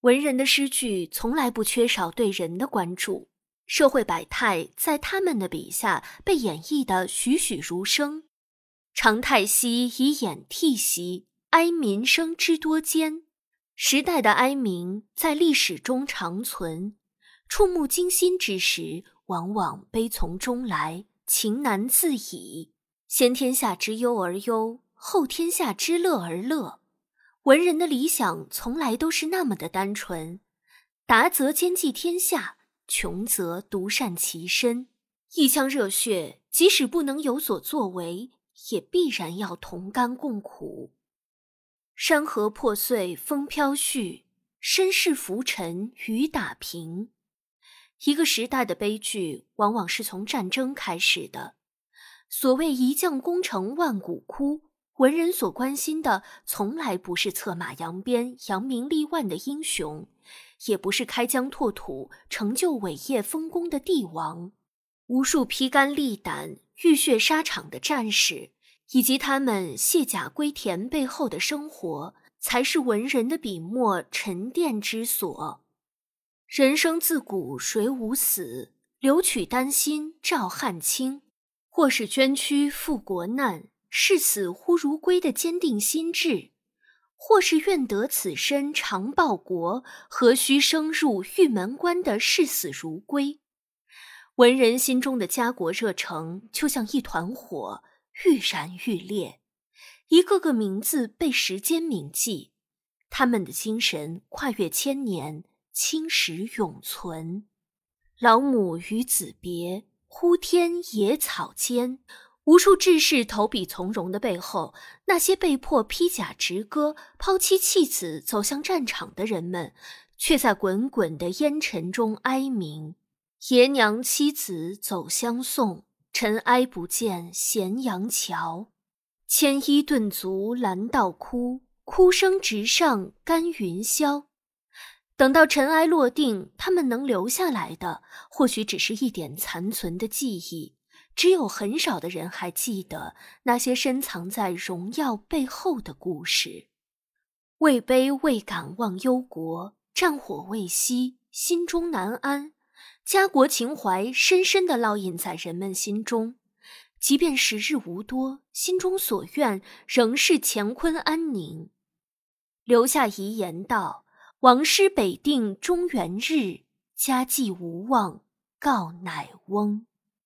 文人的诗句从来不缺少对人的关注，社会百态在他们的笔下被演绎的栩栩如生。长太息以掩涕兮，哀民生之多艰。时代的哀鸣在历史中长存，触目惊心之时，往往悲从中来，情难自已。先天下之忧而忧，后天下之乐而乐。文人的理想从来都是那么的单纯，达则兼济天下，穷则独善其身。一腔热血，即使不能有所作为，也必然要同甘共苦。山河破碎，风飘絮；身世浮沉，雨打萍。一个时代的悲剧，往往是从战争开始的。所谓一将功成万骨枯，文人所关心的，从来不是策马扬鞭、扬名立万的英雄，也不是开疆拓土、成就伟业丰功的帝王，无数披肝沥胆、浴血沙场的战士。以及他们卸甲归田背后的生活，才是文人的笔墨沉淀之所。人生自古谁无死？留取丹心照汗青。或是捐躯赴国难，视死忽如归的坚定心志；或是愿得此身长报国，何须生入玉门关的视死如归。文人心中的家国热诚，就像一团火。愈燃愈烈，一个个名字被时间铭记，他们的精神跨越千年，青史永存。老母与子别，呼天野草间。无数志士投笔从戎的背后，那些被迫披甲执戈、抛妻弃子走向战场的人们，却在滚滚的烟尘中哀鸣：爷娘妻子走相送。尘埃不见咸阳桥，牵衣顿足拦道哭，哭声直上干云霄。等到尘埃落定，他们能留下来的，或许只是一点残存的记忆。只有很少的人还记得那些深藏在荣耀背后的故事。位卑未敢忘忧国，战火未息，心中难安。家国情怀深深地烙印在人们心中，即便时日无多，心中所愿仍是乾坤安宁。留下遗言道：“王师北定中原日，家祭无忘告乃翁。”